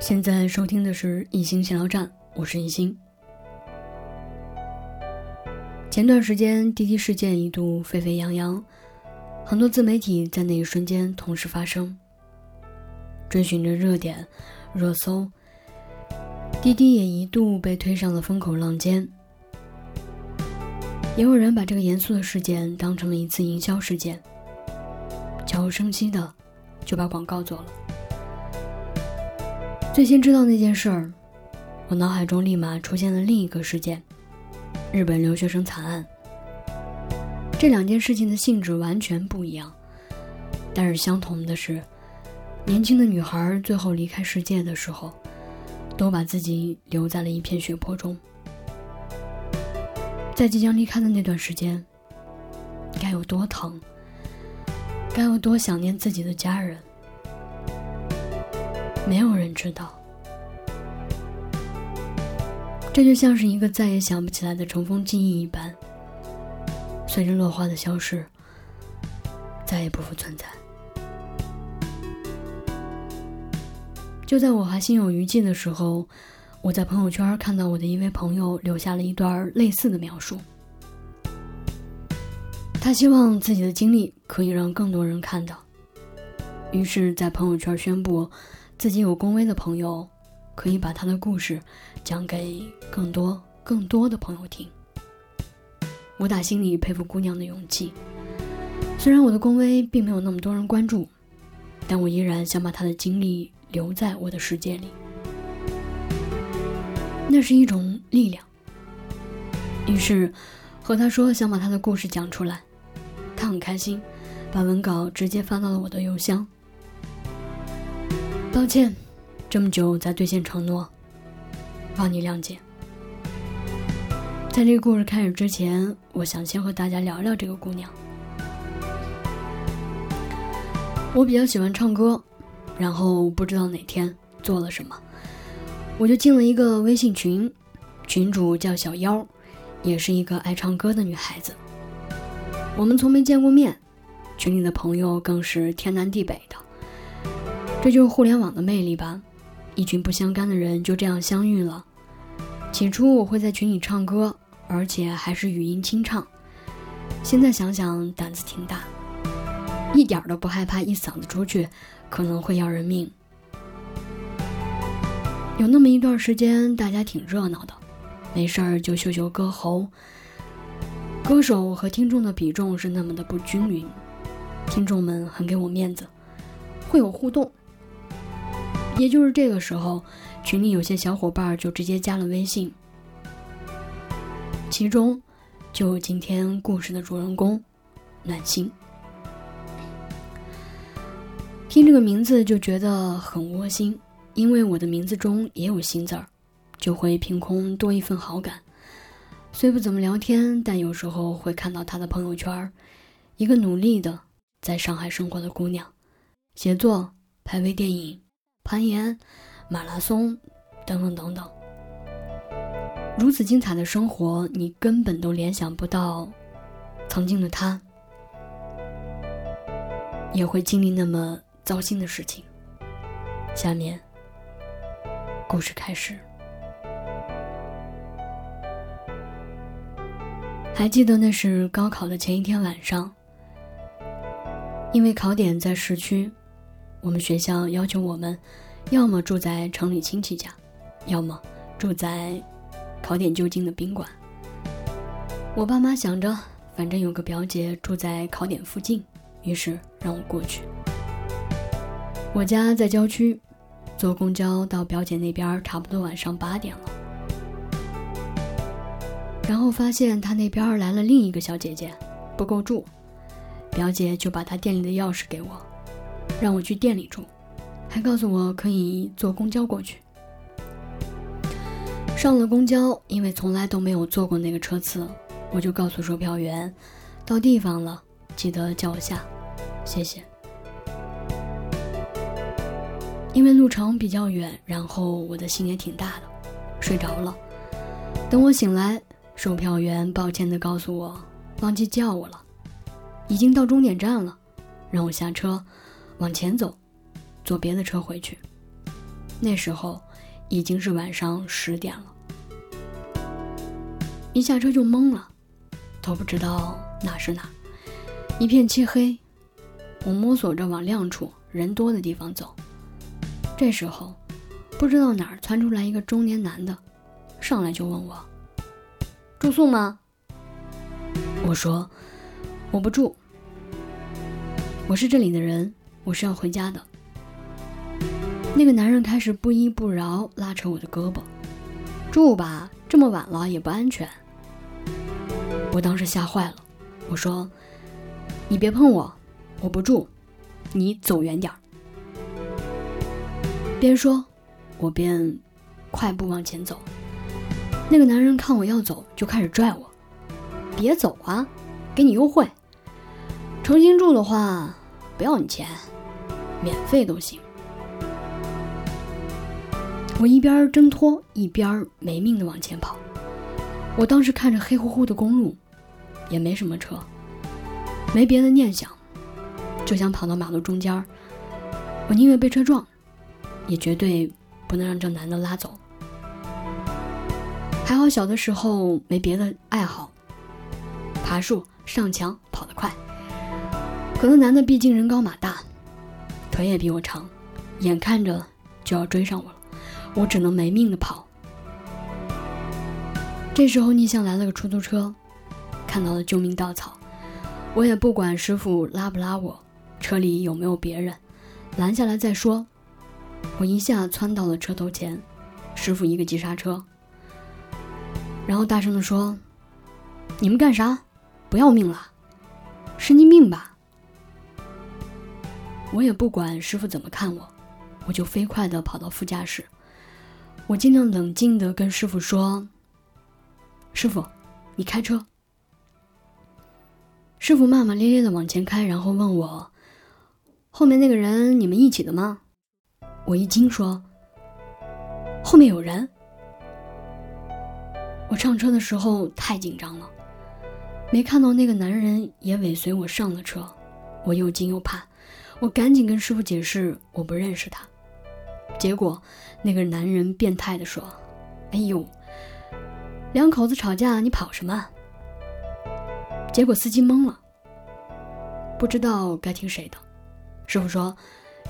现在收听的是一星闲聊站，我是一星。前段时间滴滴事件一度沸沸扬扬，很多自媒体在那一瞬间同时发生，追寻着热点、热搜，滴滴也一度被推上了风口浪尖。也有人把这个严肃的事件当成了一次营销事件，悄无声息的就把广告做了。最先知道那件事儿，我脑海中立马出现了另一个事件——日本留学生惨案。这两件事情的性质完全不一样，但是相同的是，年轻的女孩最后离开世界的时候，都把自己留在了一片血泊中。在即将离开的那段时间，该有多疼，该有多想念自己的家人。没有人知道，这就像是一个再也想不起来的尘封记忆一般，随着落花的消逝，再也不复存在。就在我还心有余悸的时候，我在朋友圈看到我的一位朋友留下了一段类似的描述。他希望自己的经历可以让更多人看到，于是，在朋友圈宣布。自己有公威的朋友，可以把他的故事讲给更多、更多的朋友听。我打心里佩服姑娘的勇气。虽然我的公威并没有那么多人关注，但我依然想把她的经历留在我的世界里。那是一种力量。于是，和他说想把他的故事讲出来，他很开心，把文稿直接发到了我的邮箱。抱歉，这么久才兑现承诺，望你谅解。在这个故事开始之前，我想先和大家聊聊这个姑娘。我比较喜欢唱歌，然后不知道哪天做了什么，我就进了一个微信群，群主叫小妖，也是一个爱唱歌的女孩子。我们从没见过面，群里的朋友更是天南地北的。这就是互联网的魅力吧，一群不相干的人就这样相遇了。起初我会在群里唱歌，而且还是语音清唱。现在想想胆子挺大，一点都不害怕一嗓子出去可能会要人命。有那么一段时间，大家挺热闹的，没事儿就秀秀歌喉。歌手和听众的比重是那么的不均匀，听众们很给我面子，会有互动。也就是这个时候，群里有些小伙伴就直接加了微信，其中就有今天故事的主人公暖心。听这个名字就觉得很窝心，因为我的名字中也有“心”字儿，就会凭空多一份好感。虽不怎么聊天，但有时候会看到他的朋友圈，一个努力的在上海生活的姑娘，写作、拍微电影。攀岩、马拉松，等等等等，如此精彩的生活，你根本都联想不到，曾经的他也会经历那么糟心的事情。下面，故事开始。还记得那是高考的前一天晚上，因为考点在市区。我们学校要求我们，要么住在城里亲戚家，要么住在考点就近的宾馆。我爸妈想着，反正有个表姐住在考点附近，于是让我过去。我家在郊区，坐公交到表姐那边差不多晚上八点了。然后发现她那边来了另一个小姐姐，不够住，表姐就把她店里的钥匙给我。让我去店里住，还告诉我可以坐公交过去。上了公交，因为从来都没有坐过那个车次，我就告诉售票员，到地方了，记得叫我下，谢谢。因为路程比较远，然后我的心也挺大的，睡着了。等我醒来，售票员抱歉地告诉我，忘记叫我了，已经到终点站了，让我下车。往前走，坐别的车回去。那时候已经是晚上十点了。一下车就懵了，都不知道哪是哪，一片漆黑。我摸索着往亮处、人多的地方走。这时候，不知道哪儿窜出来一个中年男的，上来就问我：“住宿吗？”我说：“我不住，我是这里的人，我是要回家的。”那个男人开始不依不饶，拉扯我的胳膊：“住吧，这么晚了也不安全。”我当时吓坏了，我说：“你别碰我，我不住，你走远点儿。”边说，我边快步往前走。那个男人看我要走，就开始拽我：“别走啊，给你优惠。重新住的话，不要你钱，免费都行。”我一边挣脱，一边没命的往前跑。我当时看着黑乎乎的公路，也没什么车，没别的念想，就想跑到马路中间我宁愿被车撞。也绝对不能让这男的拉走。还好小的时候没别的爱好，爬树、上墙跑得快。可能男的毕竟人高马大，腿也比我长，眼看着就要追上我了，我只能没命的跑。这时候逆向来了个出租车，看到了救命稻草，我也不管师傅拉不拉我，车里有没有别人，拦下来再说。我一下窜到了车头前，师傅一个急刹车，然后大声的说：“你们干啥？不要命了？神经病吧？”我也不管师傅怎么看我，我就飞快的跑到副驾驶，我尽量冷静的跟师傅说：“师傅，你开车。”师傅骂骂咧咧的往前开，然后问我：“后面那个人你们一起的吗？”我一惊，说：“后面有人。”我上车的时候太紧张了，没看到那个男人也尾随我上了车。我又惊又怕，我赶紧跟师傅解释我不认识他。结果那个男人变态的说：“哎呦，两口子吵架你跑什么？”结果司机懵了，不知道该听谁的。师傅说：“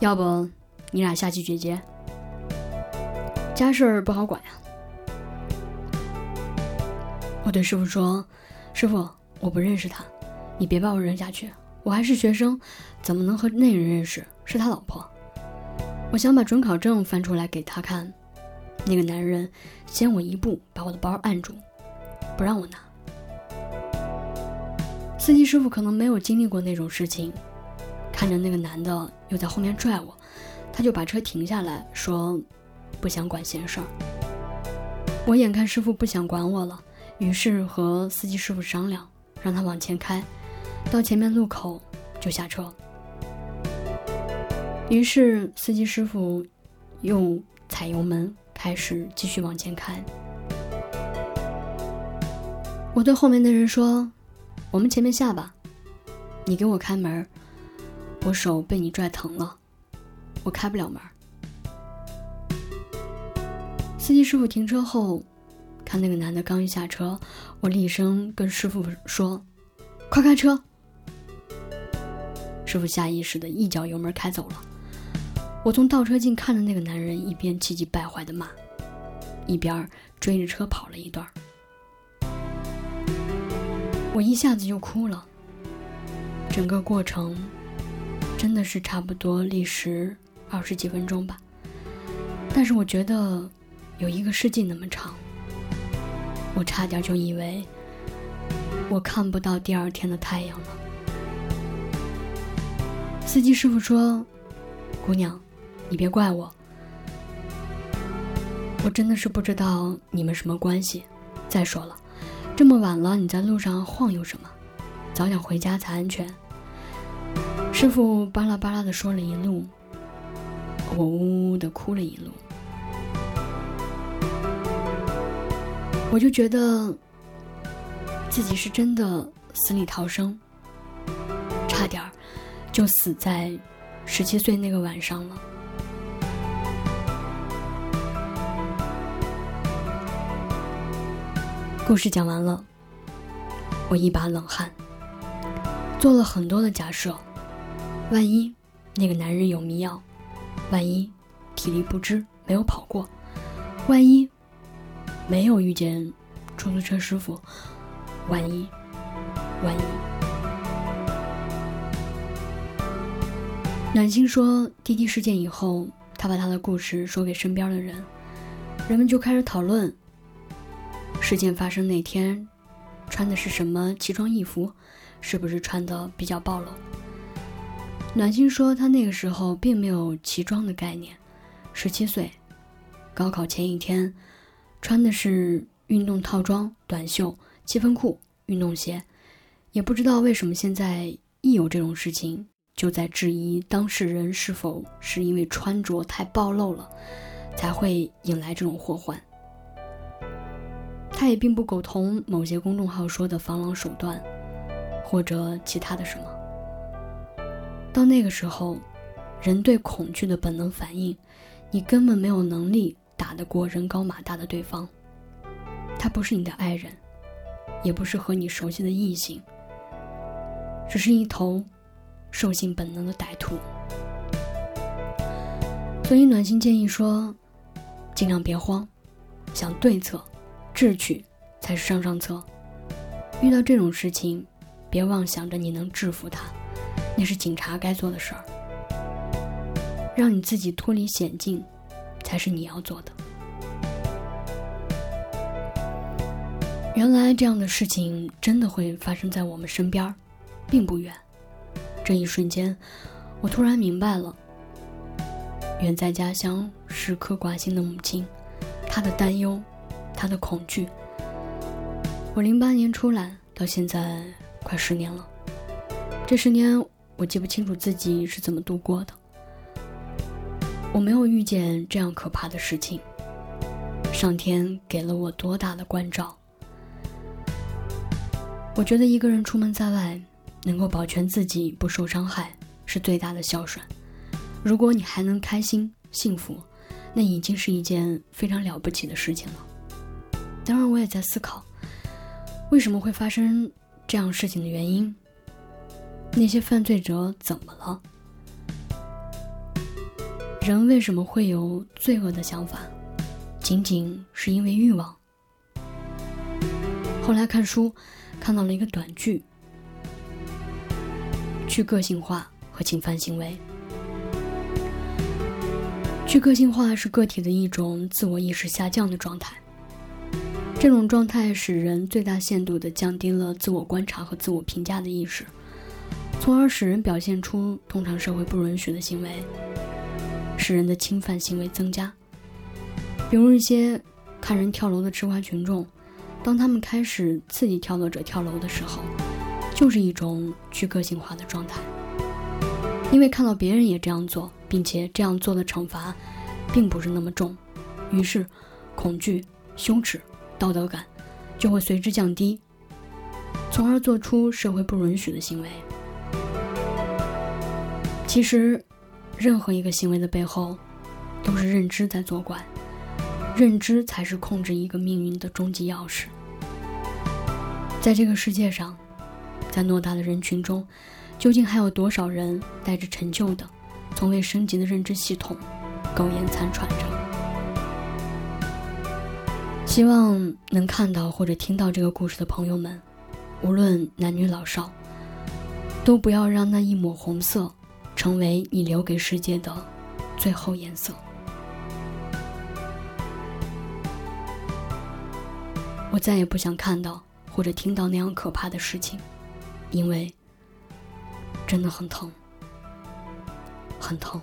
要不……”你俩下去解决，家事儿不好管呀。我对师傅说：“师傅，我不认识他，你别把我扔下去。我还是学生，怎么能和那人认识？是他老婆。”我想把准考证翻出来给他看，那个男人先我一步把我的包按住，不让我拿。司机师傅可能没有经历过那种事情，看着那个男的又在后面拽我。他就把车停下来说：“不想管闲事儿。”我眼看师傅不想管我了，于是和司机师傅商量，让他往前开，到前面路口就下车。于是司机师傅又踩油门，开始继续往前开。我对后面的人说：“我们前面下吧，你给我开门，我手被你拽疼了。”我开不了门。司机师傅停车后，看那个男的刚一下车，我厉声跟师傅说：“快开车！”师傅下意识的一脚油门开走了。我从倒车镜看着那个男人一边气急败坏的骂，一边追着车跑了一段。我一下子就哭了。整个过程真的是差不多历时。二十几分钟吧，但是我觉得有一个世纪那么长，我差点就以为我看不到第二天的太阳了。司机师傅说：“姑娘，你别怪我，我真的是不知道你们什么关系。再说了，这么晚了你在路上晃悠什么？早点回家才安全。”师傅巴拉巴拉的说了一路。我呜呜的哭了一路，我就觉得自己是真的死里逃生，差点儿就死在十七岁那个晚上了。故事讲完了我一把冷汗做了很多的假设万一那个男人有迷药万一体力不支没有跑过万一没有遇见出租车师傅万一万一暖心说，滴滴事件以后，他把他的故事说给身边的人，人们就开始讨论。事件发生那天，穿的是什么奇装异服？是不是穿的比较暴露？暖心说，他那个时候并没有奇装的概念，十七岁，高考前一天，穿的是运动套装、短袖、七分裤、运动鞋，也不知道为什么现在一有这种事情，就在质疑当事人是否是因为穿着太暴露了，才会引来这种祸患。他也并不苟同某些公众号说的防狼手段，或者其他的什么。到那个时候，人对恐惧的本能反应，你根本没有能力打得过人高马大的对方。他不是你的爱人，也不是和你熟悉的异性，只是一头兽性本能的歹徒。所以暖心建议说，尽量别慌，想对策。智取才是上上策。遇到这种事情，别妄想着你能制服他，那是警察该做的事儿。让你自己脱离险境，才是你要做的。原来这样的事情真的会发生在我们身边，并不远。这一瞬间，我突然明白了，远在家乡时刻挂心的母亲，她的担忧。她的恐惧。我零八年出来到现在快十年了，这十年我记不清楚自己是怎么度过的。我没有遇见这样可怕的事情，上天给了我多大的关照？我觉得一个人出门在外，能够保全自己不受伤害，是最大的孝顺。如果你还能开心幸福，那已经是一件非常了不起的事情了。当然，我也在思考，为什么会发生这样事情的原因。那些犯罪者怎么了？人为什么会有罪恶的想法？仅仅是因为欲望？后来看书，看到了一个短句：去个性化和侵犯行为。去个性化是个体的一种自我意识下降的状态。这种状态使人最大限度地降低了自我观察和自我评价的意识，从而使人表现出通常社会不允许的行为，使人的侵犯行为增加。比如一些看人跳楼的吃瓜群众，当他们开始刺激跳楼者跳楼的时候，就是一种去个性化的状态，因为看到别人也这样做，并且这样做的惩罚，并不是那么重，于是恐惧、羞耻。道德感就会随之降低，从而做出社会不允许的行为。其实，任何一个行为的背后，都是认知在作怪，认知才是控制一个命运的终极钥匙。在这个世界上，在偌大的人群中，究竟还有多少人带着陈旧的、从未升级的认知系统，苟延残喘着？希望能看到或者听到这个故事的朋友们，无论男女老少，都不要让那一抹红色，成为你留给世界的最后颜色。我再也不想看到或者听到那样可怕的事情，因为真的很疼，很疼。